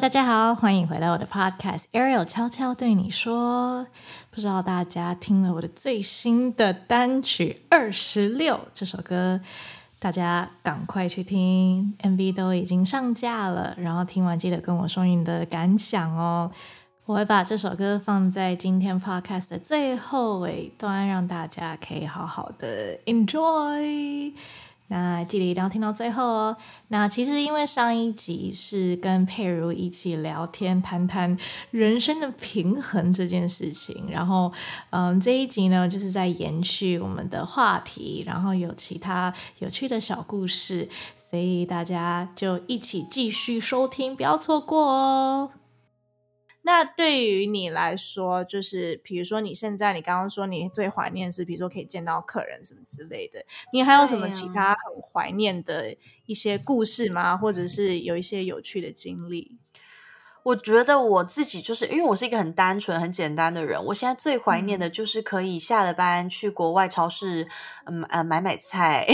大家好，欢迎回到我的 Podcast Ariel 悄悄对你说。不知道大家听了我的最新的单曲二十六这首歌，大家赶快去听，MV 都已经上架了。然后听完记得跟我说你的感想哦。我会把这首歌放在今天 Podcast 的最后尾端，让大家可以好好的 enjoy。那记得一定要听到最后哦。那其实因为上一集是跟佩如一起聊天，谈谈人生的平衡这件事情，然后嗯，这一集呢就是在延续我们的话题，然后有其他有趣的小故事，所以大家就一起继续收听，不要错过哦。那对于你来说，就是比如说你现在，你刚刚说你最怀念是，比如说可以见到客人什么之类的，你还有什么其他很怀念的一些故事吗？或者是有一些有趣的经历？我觉得我自己就是因为我是一个很单纯、很简单的人，我现在最怀念的就是可以下了班去国外超市，嗯呃买买菜，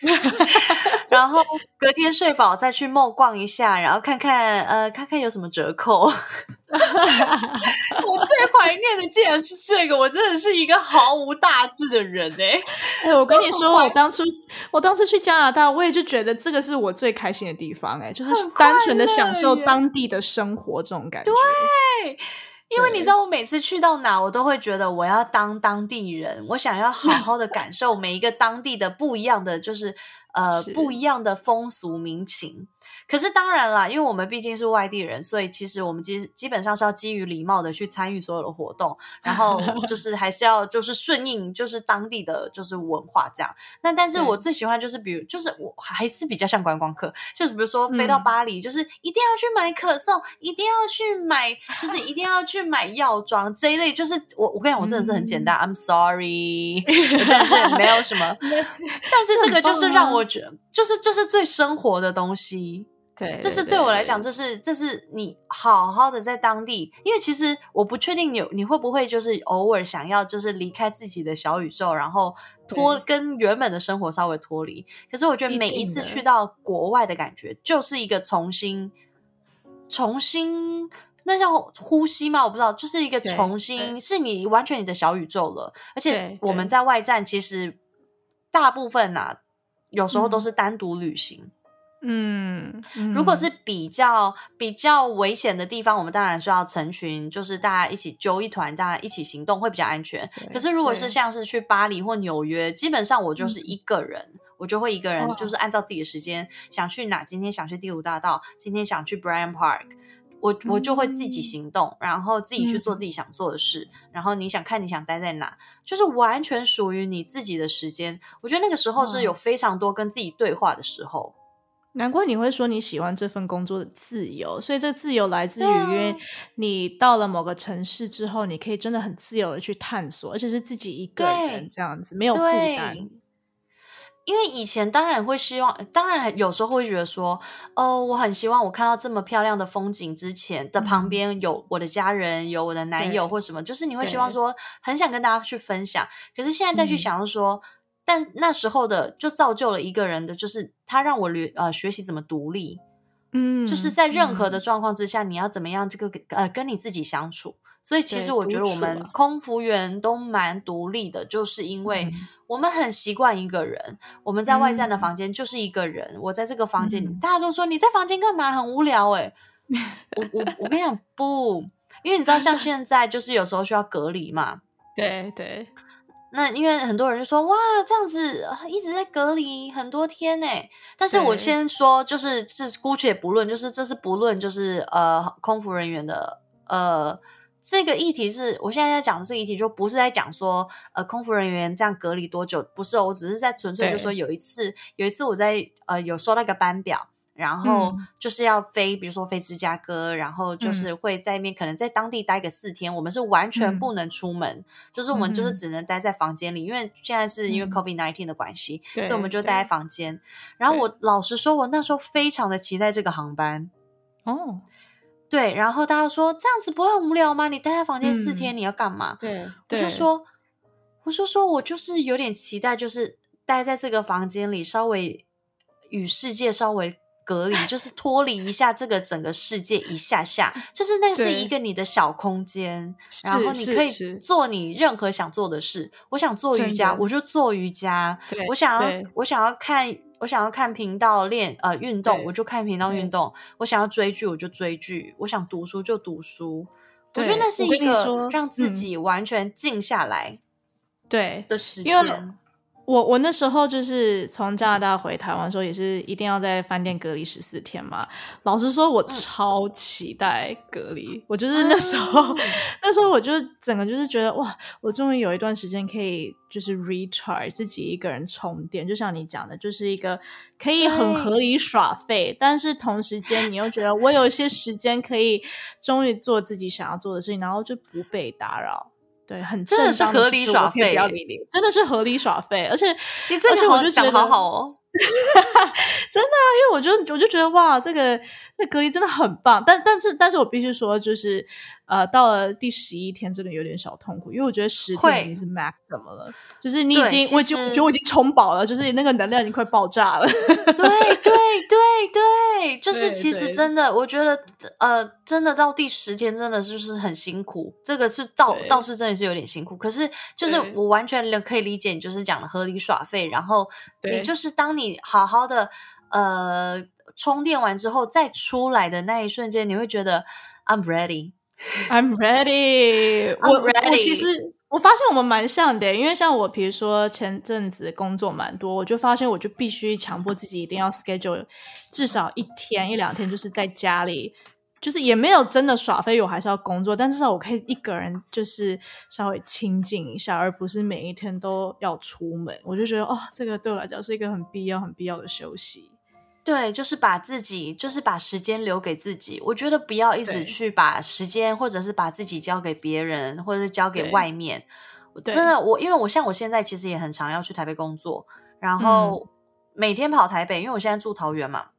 然后隔天睡饱再去梦逛一下，然后看看呃看看有什么折扣。我最怀念的竟然是这个，我真的是一个毫无大志的人哎！哎，我跟你说，我当初我当初去加拿大，我也就觉得这个是我最开心的地方哎，就是单纯的享受当地的生活这种感觉。对，因为你知道，我每次去到哪，我都会觉得我要当当地人，我想要好好的感受每一个当地的不一样的，就是呃不一样的风俗民情。可是当然啦，因为我们毕竟是外地人，所以其实我们基基本上是要基于礼貌的去参与所有的活动，然后 就是还是要就是顺应就是当地的就是文化这样。那但是我最喜欢就是比如就是我还是比较像观光客，就是比如说飞到巴黎，就是一定要去买可颂，一定要去买，就是一定要去买药妆这一类。就是我我跟你讲，我真的是很简单，I'm sorry，但是没有什么。但是这个就是让我觉得，就是这是最生活的东西。对，这是对我来讲，这是这是你好好的在当地，因为其实我不确定你你会不会就是偶尔想要就是离开自己的小宇宙，然后脱跟原本的生活稍微脱离。可是我觉得每一次去到国外的感觉，就是一个重新重新那叫呼吸吗？我不知道，就是一个重新是你完全你的小宇宙了。而且我们在外站，其实大部分呐，有时候都是单独旅行。嗯，如果是比较比较危险的地方，我们当然是要成群，就是大家一起揪一团，大家一起行动会比较安全。可是如果是像是去巴黎或纽约，基本上我就是一个人，我就会一个人，就是按照自己的时间想去哪，今天想去第五大道，今天想去 Bryant Park，我我就会自己行动，然后自己去做自己想做的事。然后你想看你想待在哪，就是完全属于你自己的时间。我觉得那个时候是有非常多跟自己对话的时候。难怪你会说你喜欢这份工作的自由，所以这自由来自于，因为你到了某个城市之后，你可以真的很自由的去探索，而且是自己一个人这样子，没有负担。因为以前当然会希望，当然有时候会觉得说，哦，我很希望我看到这么漂亮的风景之前的旁边有我的家人，有我的男友或什么，就是你会希望说很想跟大家去分享。可是现在再去想说。但那时候的就造就了一个人的，就是他让我学呃学习怎么独立，嗯，就是在任何的状况之下，你要怎么样这个呃跟你自己相处。所以其实我觉得我们空服员都蛮独立的，就是因为我们很习惯一个人。我们在外站的房间就是一个人，我在这个房间里，大家都说你在房间干嘛？很无聊哎。我我我跟你讲不，因为你知道像现在就是有时候需要隔离嘛，对对。那因为很多人就说哇，这样子一直在隔离很多天呢。但是我先说，就是这姑且不论，就是这是不论，就是呃，空服人员的呃这个议题是，我现在在讲的这个议题，就不是在讲说呃空服人员这样隔离多久，不是，我只是在纯粹就说有一次，有一次我在呃有收到一个班表。然后就是要飞，比如说飞芝加哥，然后就是会在那边可能在当地待个四天。我们是完全不能出门，就是我们就是只能待在房间里，因为现在是因为 COVID nineteen 的关系，所以我们就待在房间。然后我老实说，我那时候非常的期待这个航班。哦，对，然后大家说这样子不会很无聊吗？你待在房间四天，你要干嘛？对，我就说，我就说我就是有点期待，就是待在这个房间里，稍微与世界稍微。隔离，就是脱离一下这个整个世界一下下，就是那是一个你的小空间，然后你可以做你任何想做的事。我想做瑜伽，我就做瑜伽；我想要我想要看我想要看频道练呃运动，我就看频道运动；我想要追剧，我就追剧；我想读书就读书。我觉得那是一个让自嗯己完全静下来对，的时间。我我那时候就是从加拿大回台湾的时候，也是一定要在饭店隔离十四天嘛。老实说，我嗯超期待隔离。我就是那时候，哦 那时候我就整个就是觉得哇，我终于有一段时间可以就是 recharge 自己一个人充电。就像你讲的，就是一个可以很合理耍废，但是同时间你又觉得我有一些时间可以终于做自己想要做的事情，然后就不被打扰。对，很真的是合理耍废不要理你，真的是合理耍废，而且你且我就觉得好好哦。真的啊，因为我就我就觉得哇，这个这隔离真的很棒，但但是但是我必须说，就是呃，到了第十一天真的有点小痛苦，因为我觉得十会天已经是 max 怎么了，就是你已经我已经我觉得我已经充饱了，就是那个能量已经快爆炸了。对对对对，就是其实真的，我觉得呃，真的到第十天真的就是很辛苦，这个是倒对。倒是真的是有点辛苦。可是就是我完全可以理解你就是讲的合理耍废，然后你就是当你好好的呃充电完之后再出来的那一瞬间，你会觉得 I'm ready。I'm ready 我 ready 其实我发现我们蛮像的，因为像我，比如说前阵子工作蛮多，我就发现我就必须强迫自己一定要 schedule 至少一天一两天，就是在家里。就是也没有真的耍飞，我还是要工作，但至少我可以一个人，就是稍微清静一下，而不是每一天都要出门。我就觉得，哦，这个对我来讲是一个很必要、很必要的休息。对，就是把自己，就是把时间留给自己。我觉得不要一直去把时间，或者是把自己交给别人，或者是交给外面。真的，我因为我像我现在其实也很常要去台北工作，然嗯后每天跑台北，因为我现在住桃园嘛，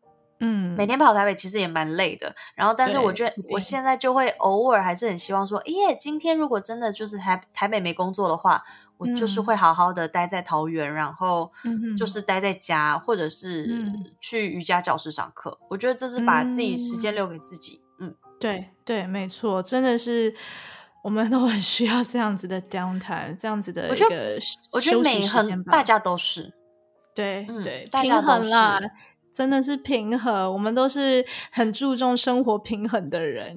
嗯，每天跑台北其实也蛮累的。然后，但是我觉得我现在就会偶尔还是很希望说，耶，今天如果真的就是台台北没工作的话，我就是嗯会好好的待在桃园，然后就是待在家，或者是嗯去瑜伽教室上课。我觉得这是把自己时间嗯留给自己。嗯，对对，没错，真的是我们都很需要这样子的 downtime，这样子的一个我觉得休息每时间吧很大家都是。嗯对对平大家都衡啦是，真的是平衡，我们都是很注重生活平衡的人，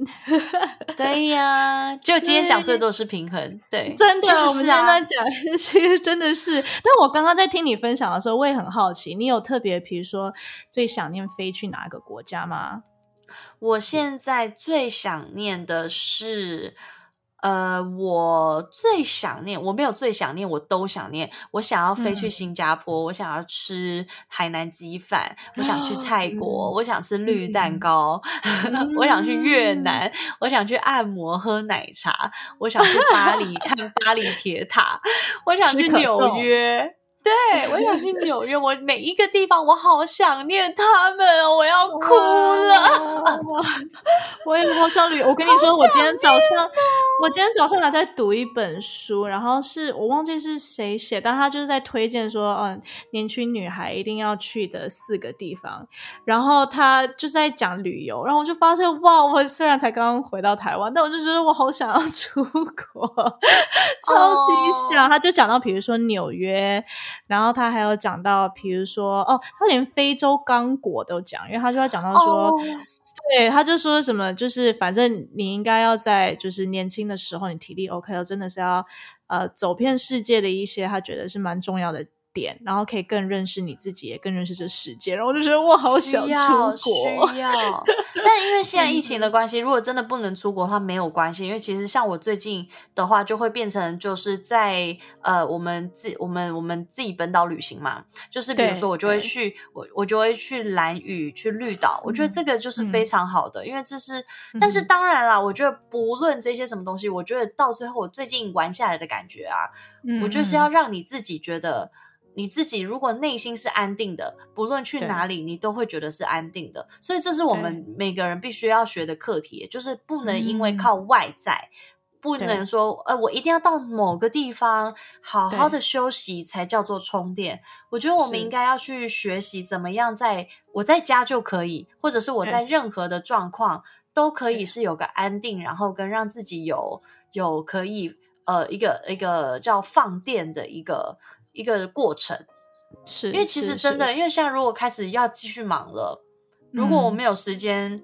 对呀，就今天讲对最多是平衡。对，真的其，实我们是啊现在讲，其实真的是。但我刚刚在听你分享的时候，我也很好奇，你有特别，比如说最想念飞去哪个国家吗？我现在最想念的是，呃，我最想念，我没有最想念，我都想念。我想要飞去嗯新加坡，我想要吃海南鸡饭，我想去泰国，嗯我想吃绿蛋嗯糕，我想去越嗯南，我想去按摩喝奶茶，我想去巴黎 看巴黎铁塔，我想去纽颂约。对，我想去纽约，我每一个地方我好想念他们哦，我要哭了。我也好想旅。我跟你说，我今天早上，我今天早上还在读一本书，然后是我忘记是谁写，但他就是在推荐说，嗯，年轻女孩一定要去的四个地方。然后他就是在讲旅游，然后我就发现，哇！我虽然才刚刚回到台湾，但我就觉得我好想要出国，超级想。他就讲到，比如说纽约。然后他还有讲到，比如说哦，他连非洲刚果都讲，因为他就要讲到说，哦对，他就说什么，就是反正你应该要在就是年轻的时候，你体力 OK 了，真的是要呃走遍世界的一些他觉得是蛮重要的点，然后可以更认识你自己，也更认识这世界。然后我就觉得我好想出国，需要。但因为现在疫情的关系，如果真的不能出国的话，没有关系。因为其实像我最近的话，就会变成就是在呃，我们自我们我们自己本岛旅行嘛，就是比如说我就会去我我就会去蓝屿、去绿岛，我觉得这个就是非常好的，因为这是。但是嗯当然啦，我觉得不论这些什么东西，我觉得到最后我最近玩下来的感觉啊，嗯我就是要让你自己觉得，你自己如果内心是安定的，不论去哪里，你都会觉得是安定的。所以这是我们每个人必须要学的课题，就是不能因为嗯靠外在。不能说呃，我一定要到某个地方好好的休息才叫做充电。我觉得我们应该要去学习怎么样，在我在家就可以，或者是我在任何的状况都可以是有个安定，然后跟让自己有有可以呃一个一个叫放电的一个一个过程。是因为其实真的，因为现在如果开始要继续忙了，如果我没有时间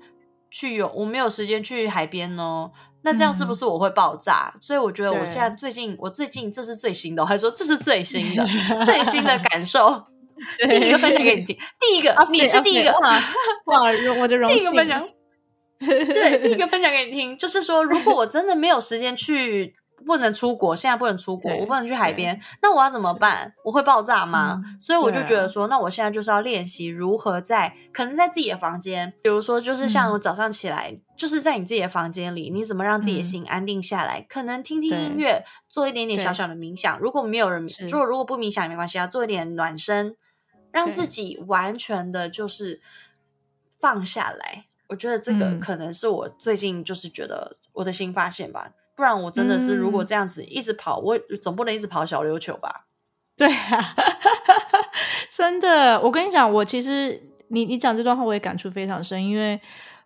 去游，我没有时间去海边呢。那这样是不是我会爆炸？所以我觉得我现在最近，我最近这是最新的，我还说这是最新的 最新的感受。第一个分享给你听，第一个你是第一个哇，我的荣幸。第一个分享，对，第一个分享给你听，就是说，如果我真的没有时间去。不能出国，现在不能出国，我不能去海边，那我要怎么办？我会爆炸吗？所以我就觉得说，那我现在就是要练习如何在可能在自己的房间，比如说就是像我早上起来，就是在你自己的房间里，你怎么让自己的心安定下来？可能听听音乐，做一点点小小的冥想。如果没有人做，如果不冥想也没关系啊，做一点暖身，让自己完全的就是放下来。我觉得这个可能是我最近就是觉得我的新发现吧。不然我真的是，如果这样子一直跑，我总不能一直跑小琉球吧？对啊，真的。我跟你讲，我其实你你讲这段话，我也感触非常深，因为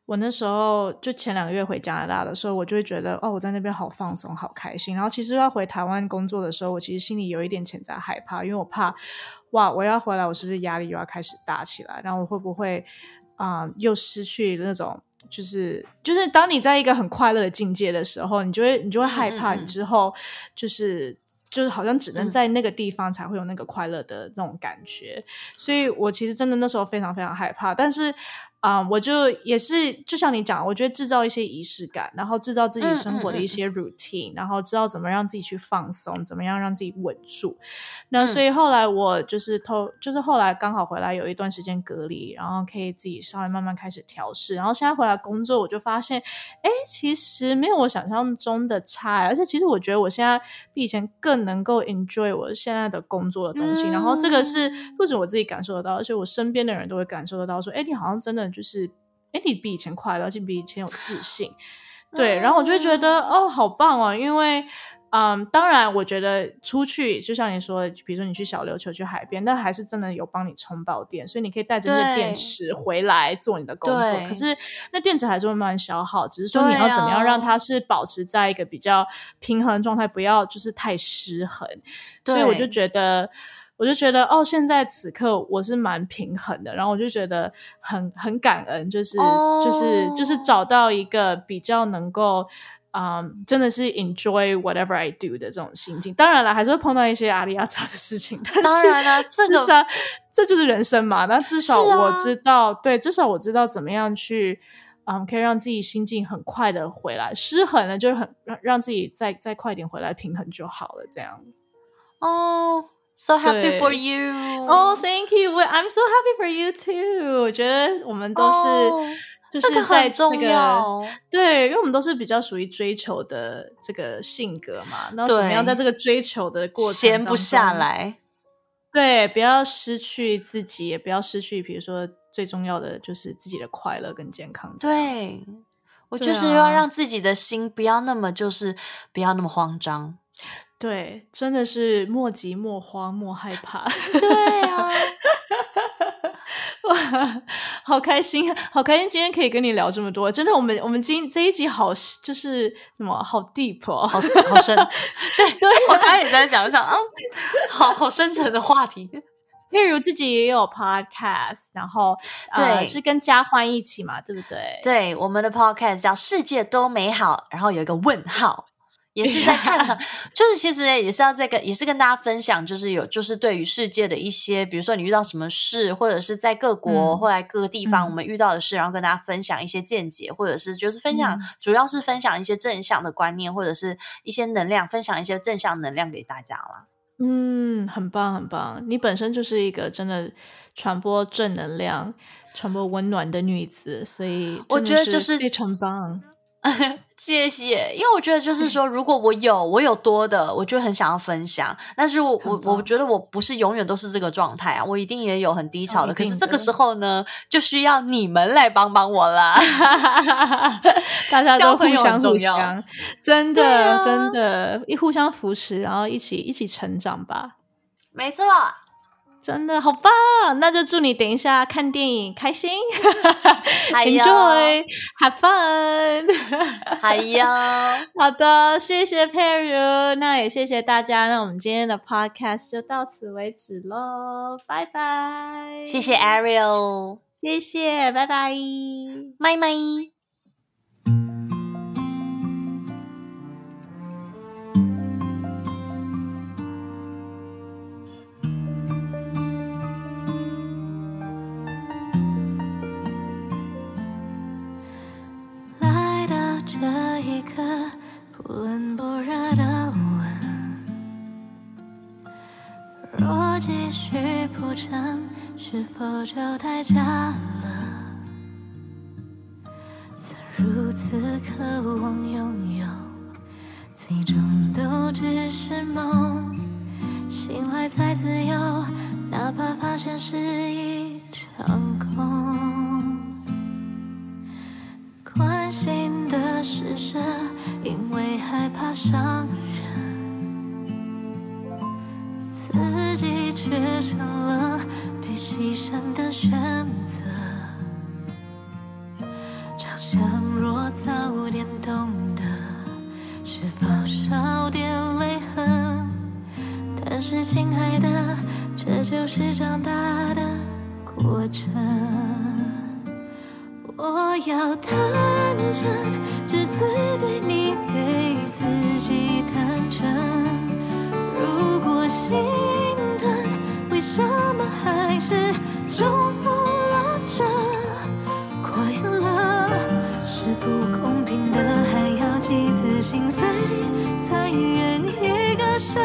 我那时候就前两个月回加拿大的时候，我就会觉得哦，我在那边好放松，好开心。然后其实要回台湾工作的时候，我其实心里有一点潜在害怕，因为我怕哇，我要回来，我是不是压力又要开始大起来？然后我会不会啊，又失去那种？就是就是，当你在一个很快乐的境界的时候，你就会你就会害怕，你之后就是就是好像只能在那个地方才会有那个快乐的那种感觉。所以我其实真的那时候非常非常害怕，但是。啊，我就也是，就像你讲，我觉得制造一些仪式感，然后制造自己生活的一些 routine，然后知道怎么让自己去放松，怎么样让自己稳住。那所以后来我就是偷，就是后来刚好回来有一段时间隔离，然后可以自己稍微慢慢开始调试。然后现在回来工作，我就发现，哎，其实没有我想象中的差，而且其实我觉得我现在比以前更能够 enjoy 我现在的工作的东西。然后这个是不止我自己感受得到，而且我身边的人都会感受得到，说，哎，你好像真的。就是，哎，你比以前快乐，而且比以前有自信，对。然后我就会觉得，哦，好棒哦！因为，嗯，当然，我觉得出去，就像你说，比如说你去小琉球、去海边，那还是真的有帮你充饱电，所以你可以带着那电池回来做你的工作。可是，那电池还是会慢慢消耗，只是说你要怎么样让它是保持在一个比较平衡的状态，不要就是太失衡。所以我就觉得。我就觉得哦，现在此刻我是蛮平衡的，然后我就觉得很很感恩，就是就是就是找到一个比较能够啊，真的是 enjoy whatever I do 的这种心境。当然了，还是会碰到一些阿里亚杂的事情，但当然了，这个这就是人生嘛。那至少我知道，对，至少我知道怎么样去嗯，可以让自己心境很快的回来。失衡了，就是很让让自己再再快点回来平衡就好了。这样哦。So happy for you! Oh, thank you! I'm so happy for you too. 我觉得我们都是就是在这个对，因为我们都是比较属于追求的这个性格嘛。然后怎么样在这个追求的过程闲不下来？对，不要失去自己，也不要失去，比如说最重要的就是自己的快乐跟健康。对，我就是要让自己的心不要那么就是不要那么慌张。对，真的是莫急莫慌莫害怕。对啊，哇，好开心，好开心！今天可以跟你聊这么多，真的，我们我们今这一集好就是什么好 deep 哦，好好深。对对，我刚才也在讲讲啊，好好深沉的话题。例如自己也有 podcast，然后对，是跟嘉欢一起嘛，对不对？对，我们的 podcast 叫《世界多美好》，然后有一个问号。也是在看，就是其实也是要在跟，也是跟大家分享，就是有就是对于世界的一些，比如说你遇到什么事，或者是在各国或者各个地方我们遇到的事，然后跟大家分享一些见解，或者是就是分享，主要是分享一些正向的观念，或者是一些能量，分享一些正向能量给大家啦。嗯，很棒很棒，你本身就是一个真的传播正能量、传播温暖的女子，所以我觉得就是非常棒。谢谢，因为我觉得就是说，如果我有我有多的，我就很想要分享。但是我我我觉得我不是永远都是这个状态啊，我一定也有很低潮的。可是这个时候呢，就需要你们来帮帮我啦。大家 都互相互相，真的真的，一互相扶持，然后一起一起成长吧。没错。真的好棒！那就祝你等一下看电影开心，Enjoy，Have fun，还有好的，谢谢佩如，那也谢谢大家，那我们今天的 Podcast 就到此为止喽，拜拜！谢谢 Ariel，谢谢，拜拜，拜拜。是否就太假了？曾如此渴望拥有，最终都只是梦。醒来再自由，哪怕发现是一场空。关心的是这，因为害怕伤人，自己却成了。牺牲的选择，常想若早点懂得，是否少点泪痕？但是亲爱的，这就是长大的过程。我要坦诚，只字对你，对自己坦诚。如果心疼，为什么还？是重复了这快乐是不公平的，还要几次心碎才愿意割舍，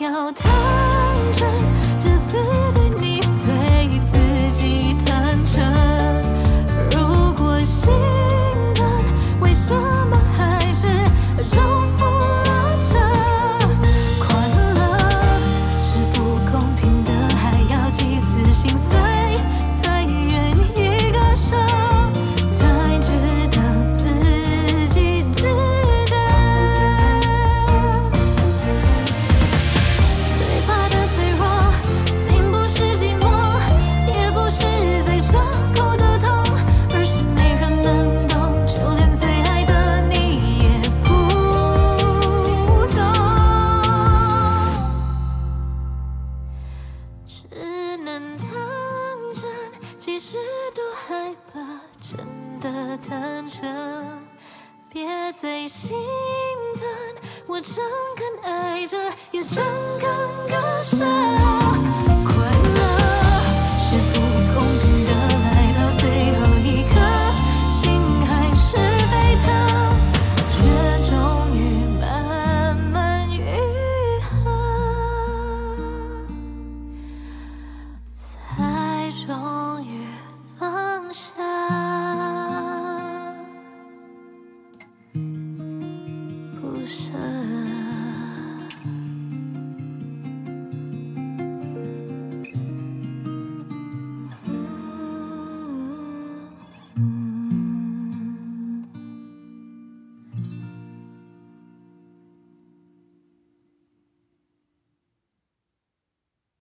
要坦诚，这次对你，对自己坦诚。如果心疼，为什么？